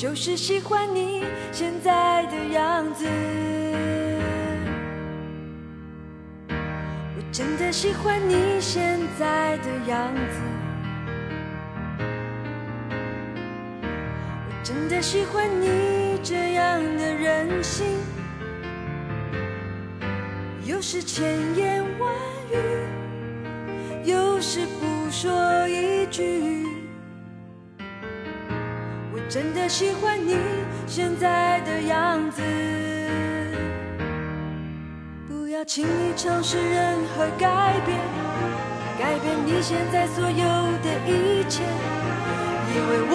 就是喜欢你现在的样子。我真的喜欢你现在的样子，我真的喜欢你这样的任性，有时千言万语，有时不说一句。真的喜欢你现在的样子。不要轻易尝试任何改变，改变你现在所有的一切，因为我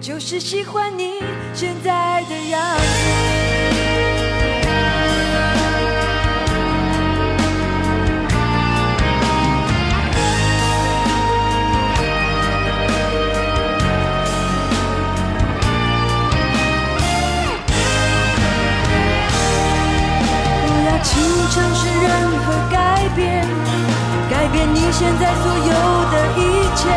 就是喜欢你现在的样子。不要轻易尝试任何改变，改变你现在所有的一切，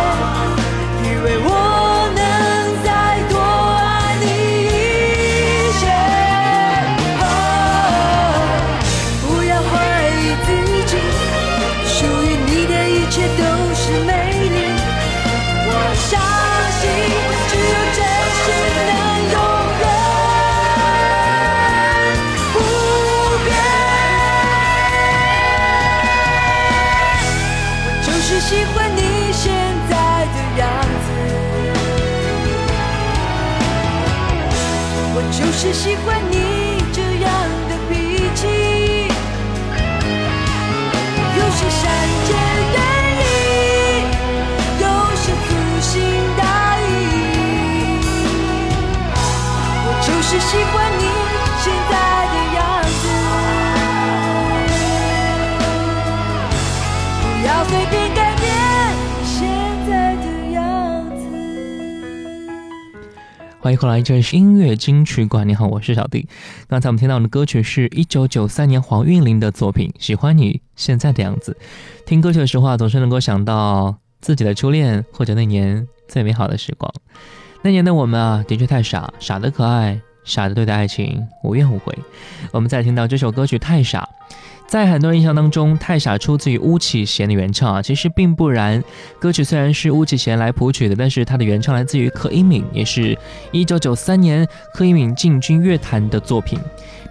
要随便改。欢迎回来，这里是音乐金曲馆。你好，我是小弟。刚才我们听到的歌曲是一九九三年黄韵玲的作品《喜欢你现在的样子》。听歌曲的时候啊，总是能够想到自己的初恋，或者那年最美好的时光。那年的我们啊，的确太傻，傻的可爱，傻的对待爱情无怨无悔。我们再听到这首歌曲《太傻》。在很多人印象当中，《太傻》出自于巫启贤的原唱啊，其实并不然。歌曲虽然是巫启贤来谱曲的，但是他的原唱来自于柯以敏，也是一九九三年柯以敏进军乐坛的作品。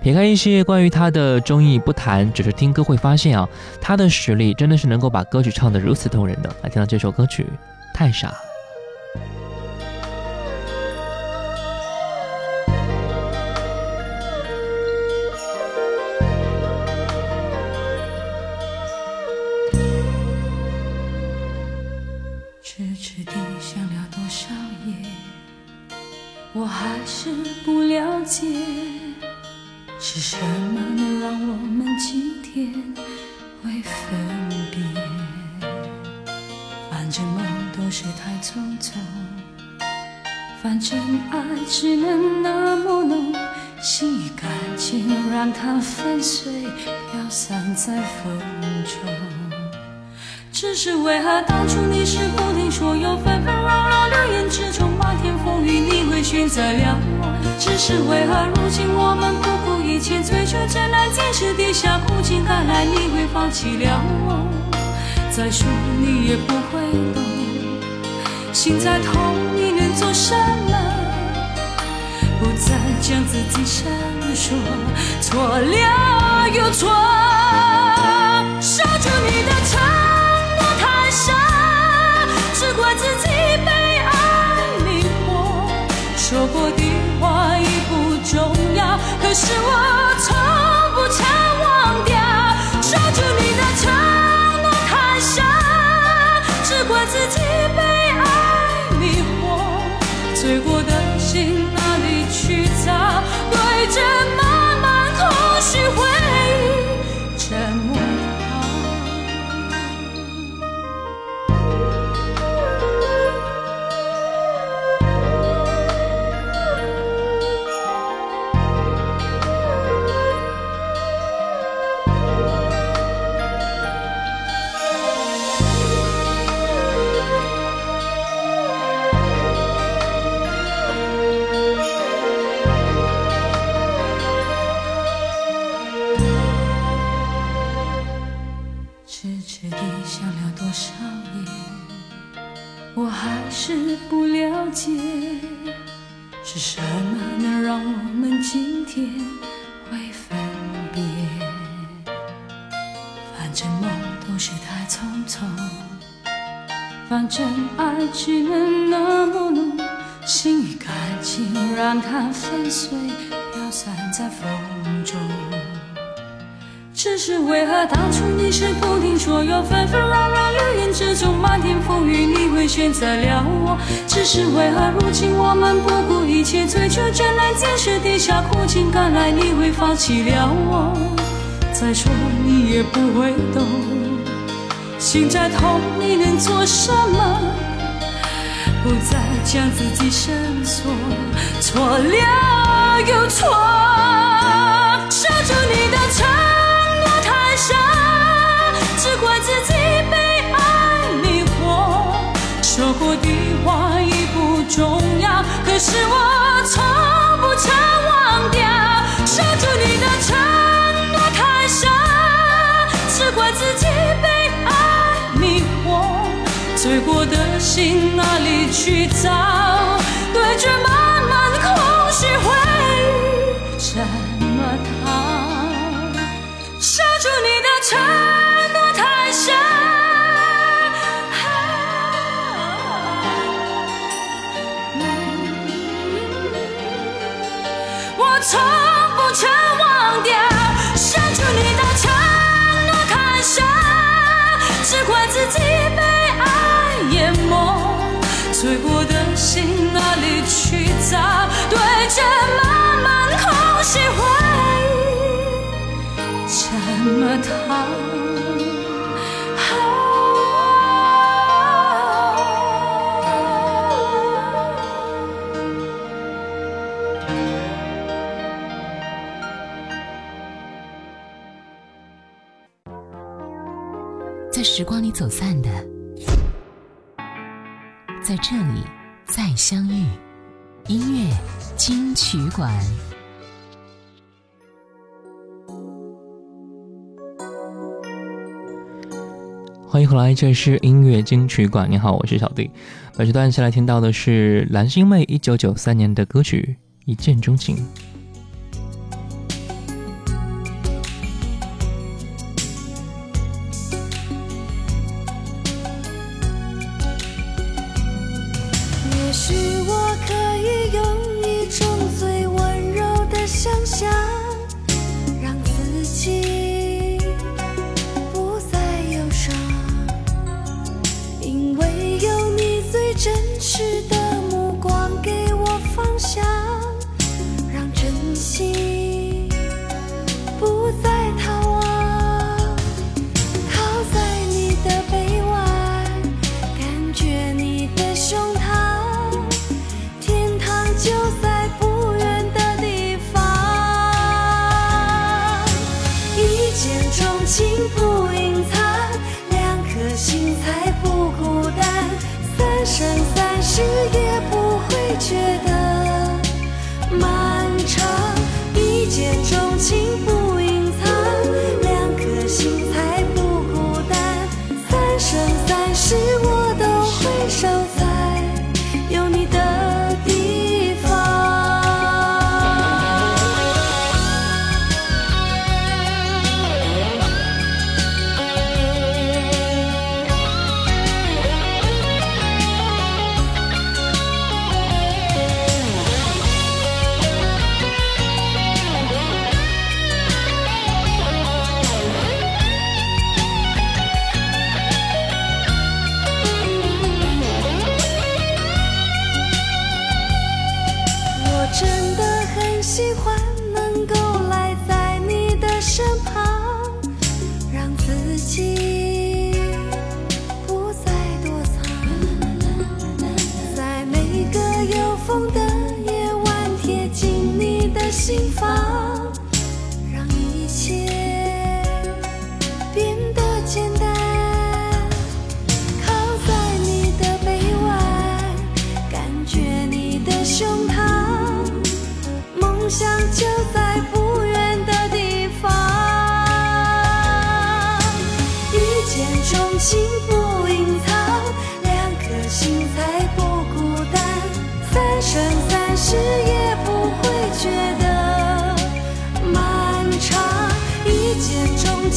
撇开一些关于他的争议不谈，只是听歌会发现啊，他的实力真的是能够把歌曲唱得如此动人的。来听到这首歌曲《太傻》。了解，是什么能让我们今天会分别？反正梦都是太匆匆。反正爱只能那么浓，心与感情让它粉碎飘散在风中。只是为何当初你是不听说有纷纷扰扰流言之，你会选择了我？只是为何如今我们不顾一切追求真爱，坚持地下苦尽甘来，你会放弃了我？再说你也不会懂，心在痛，你能做什么？不再将自己闪烁，错了又错，守住你的承诺太傻，说过的话已不重要，可是我真爱只能那么浓，心与感情让它粉碎，飘散在风中。只是为何当初你是不听说有纷纷扰扰流言之中，漫天风雨你会选择了我？只是为何如今我们不顾一切追求真爱，坚持地下苦尽甘来，你会放弃了我？再说你也不会懂，心在痛，你能做什么？不再将自己深锁，错了又错，守住你的承诺太傻，只怪自己被爱迷惑。说过的话已不重要，可是我从不曾忘掉。守住你的过的心哪里去找？对着满时光里走散的，在这里再相遇。音乐金曲馆。欢迎回来，这是音乐金曲馆。你好，我是小弟。本时段先来听到的是蓝心湄一九九三年的歌曲《一见钟情》。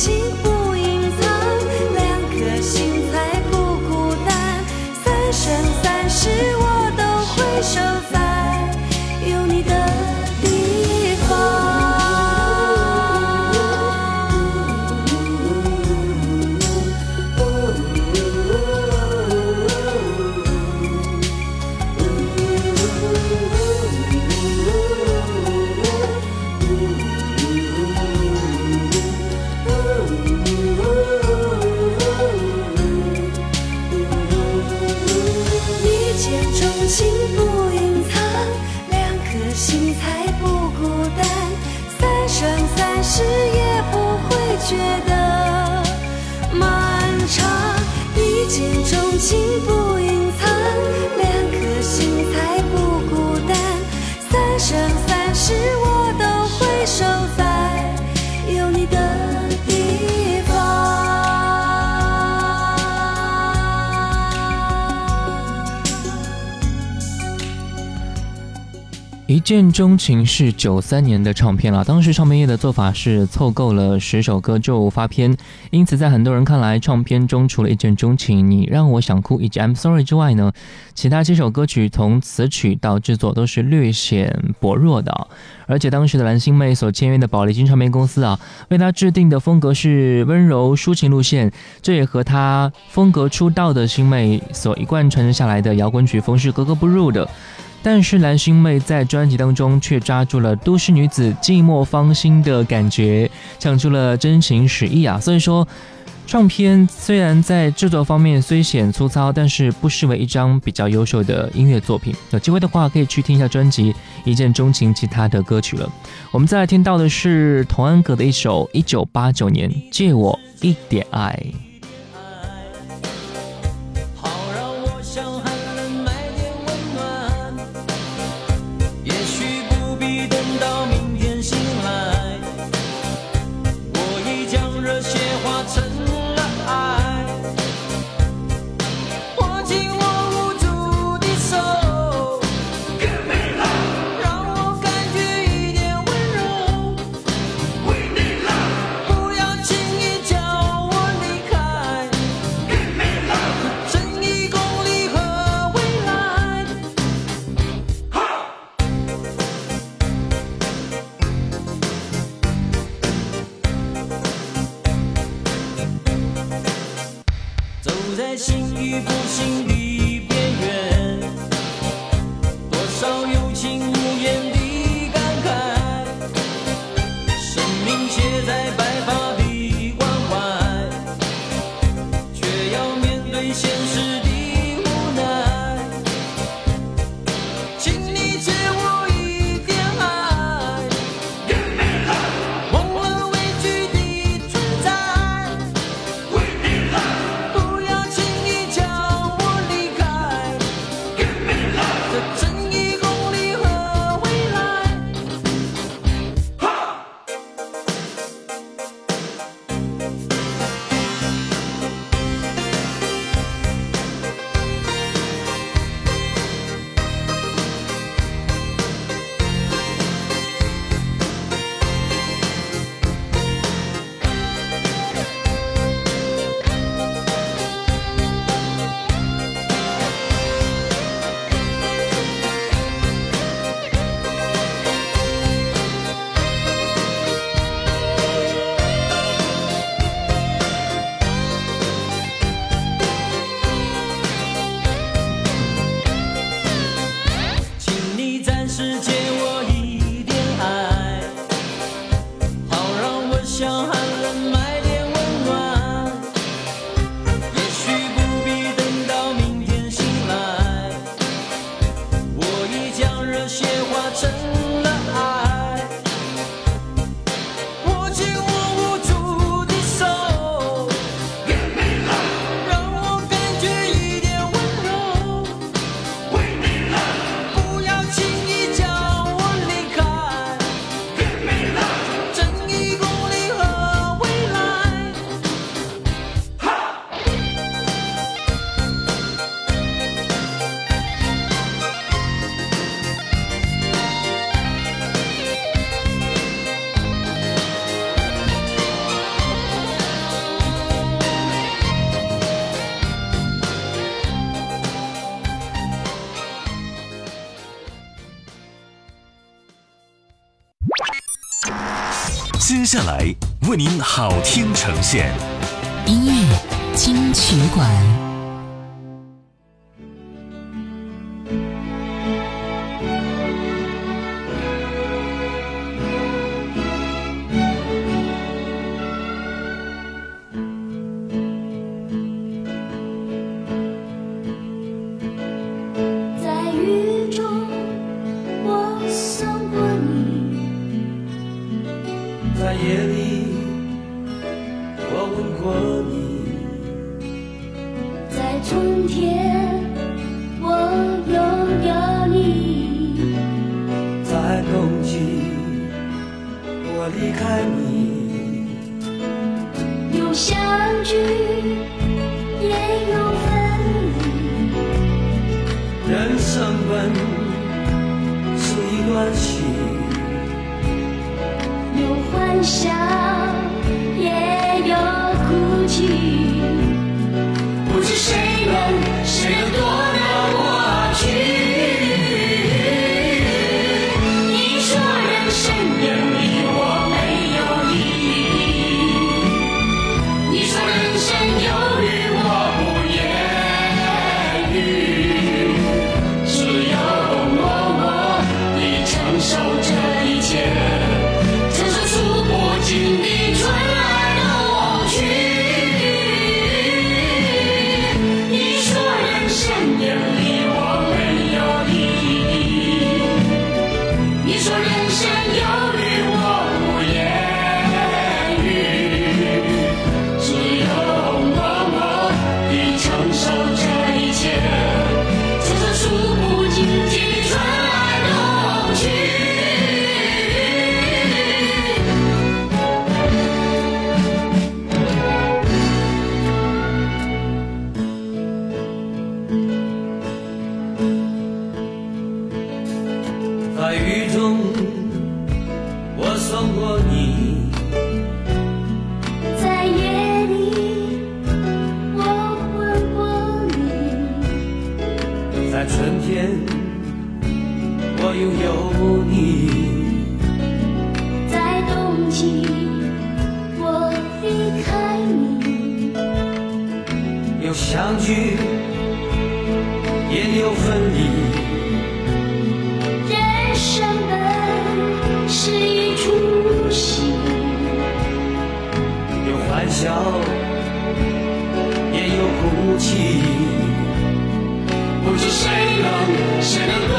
情钟情是九三年的唱片了，当时唱片业的做法是凑够了十首歌就发片，因此在很多人看来，唱片中除了一见钟情、你让我想哭以及 I'm Sorry 之外呢，其他几首歌曲从词曲到制作都是略显薄弱的。而且当时的蓝心湄所签约的宝丽金唱片公司啊，为她制定的风格是温柔抒情路线，这也和她风格出道的心妹所一贯传承下来的摇滚曲风是格格不入的。但是蓝心湄在专辑当中却抓住了都市女子寂寞芳心的感觉，唱出了真情实意啊！所以说，唱片虽然在制作方面虽显粗糙，但是不失为一张比较优秀的音乐作品。有机会的话，可以去听一下专辑《一见钟情》其他的歌曲了。我们再来听到的是童安格的一首一九八九年《借我一点爱》。下来为您好听呈现。音乐金曲馆。离开你。有相聚，也有分离。人生本是一段戏，有欢笑，有相聚，也有分离。人生本是一出戏，有欢笑，也有哭泣。不知谁能，谁能躲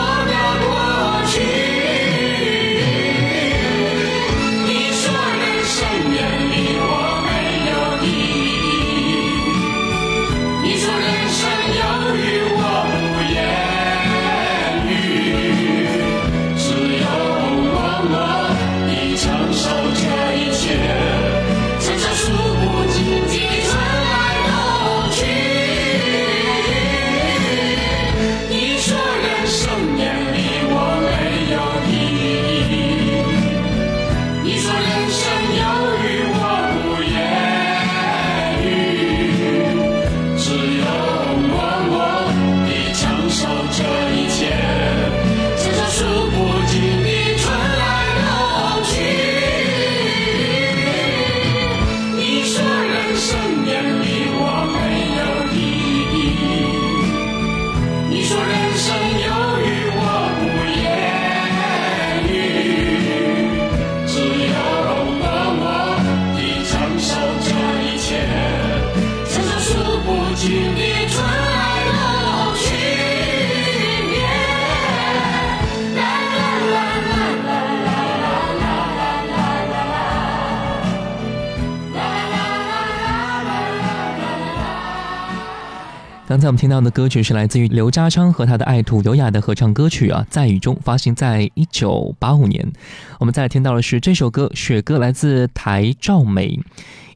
刚才我们听到的歌曲是来自于刘家昌和他的爱徒刘雅的合唱歌曲啊，在雨中发行在一九八五年。我们再听到的是这首歌《雪歌》，来自台照美。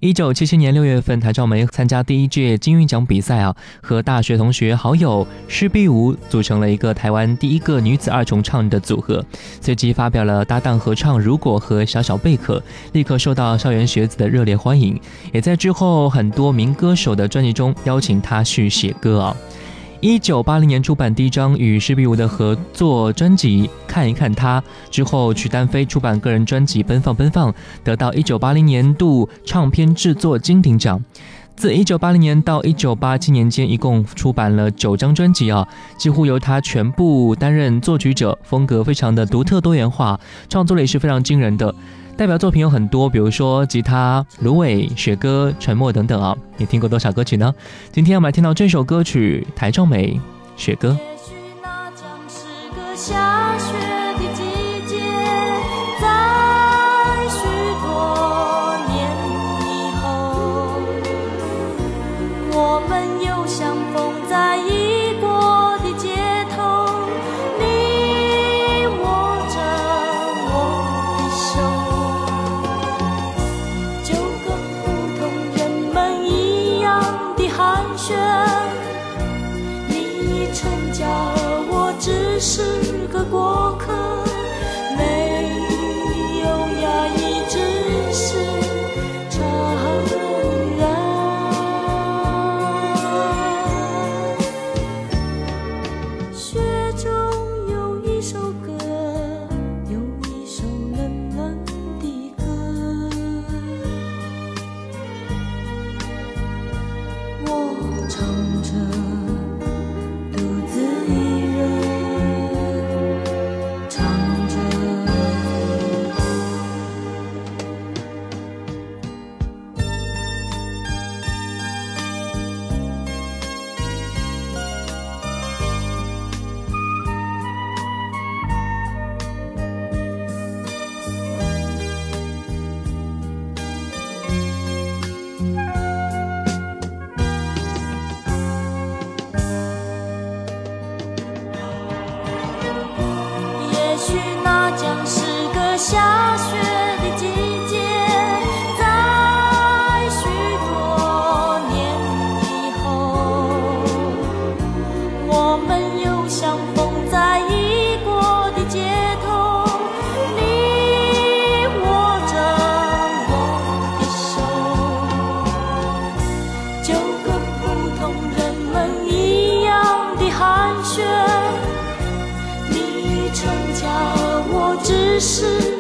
一九七七年六月份，台照梅参加第一届金韵奖比赛啊，和大学同学好友施碧梧组成了一个台湾第一个女子二重唱的组合，随即发表了搭档合唱《如果》和《小小贝壳》，立刻受到校园学子的热烈欢迎，也在之后很多名歌手的专辑中邀请她去写歌啊。一九八零年出版第一张与施碧梧的合作专辑《看一看他》，之后曲丹飞出版个人专辑《奔放奔放》，得到一九八零年度唱片制作金鼎奖。自一九八零年到一九八七年间，一共出版了九张专辑啊，几乎由他全部担任作曲者，风格非常的独特多元化，创作力也是非常惊人的。代表作品有很多，比如说吉他、芦苇、雪歌、沉默等等啊。你听过多少歌曲呢？今天我们来听到这首歌曲《台中美雪歌》。也许那是个下雪是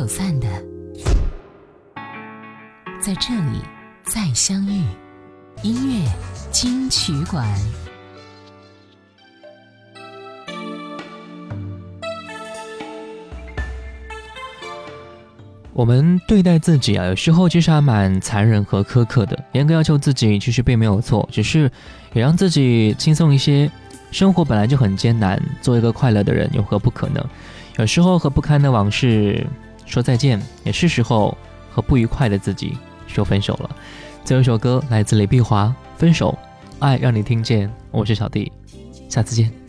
走散的，在这里再相遇。音乐金曲馆。我们对待自己啊，有时候其实还蛮残忍和苛刻的。严格要求自己，其实并没有错，只是也让自己轻松一些。生活本来就很艰难，做一个快乐的人有何不可能？有时候和不堪的往事说再见，也是时候和不愉快的自己说分手了。最后一首歌来自李碧华，《分手》，爱让你听见。我是小弟，下次见。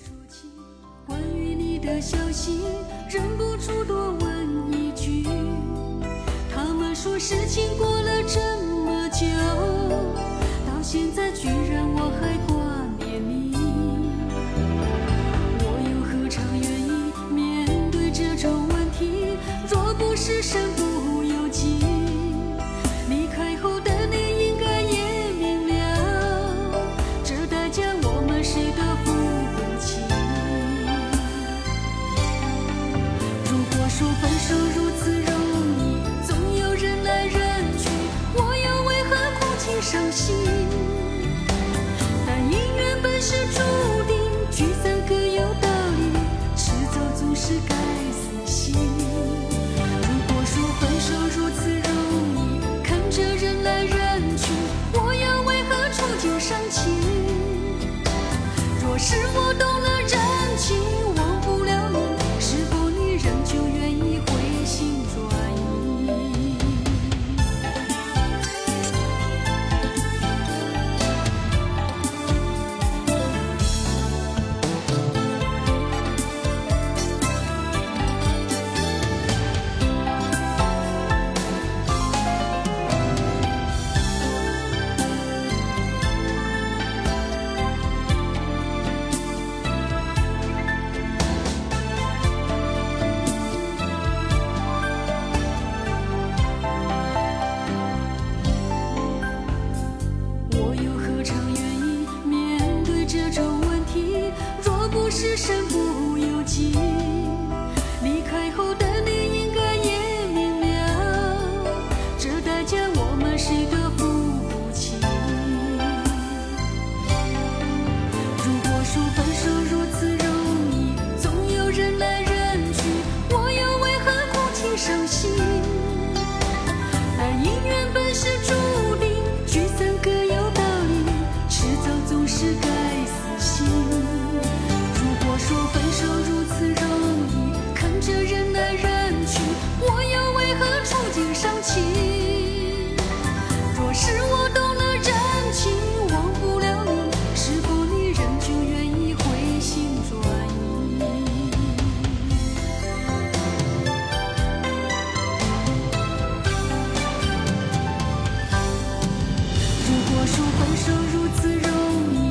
我说分手如此容易，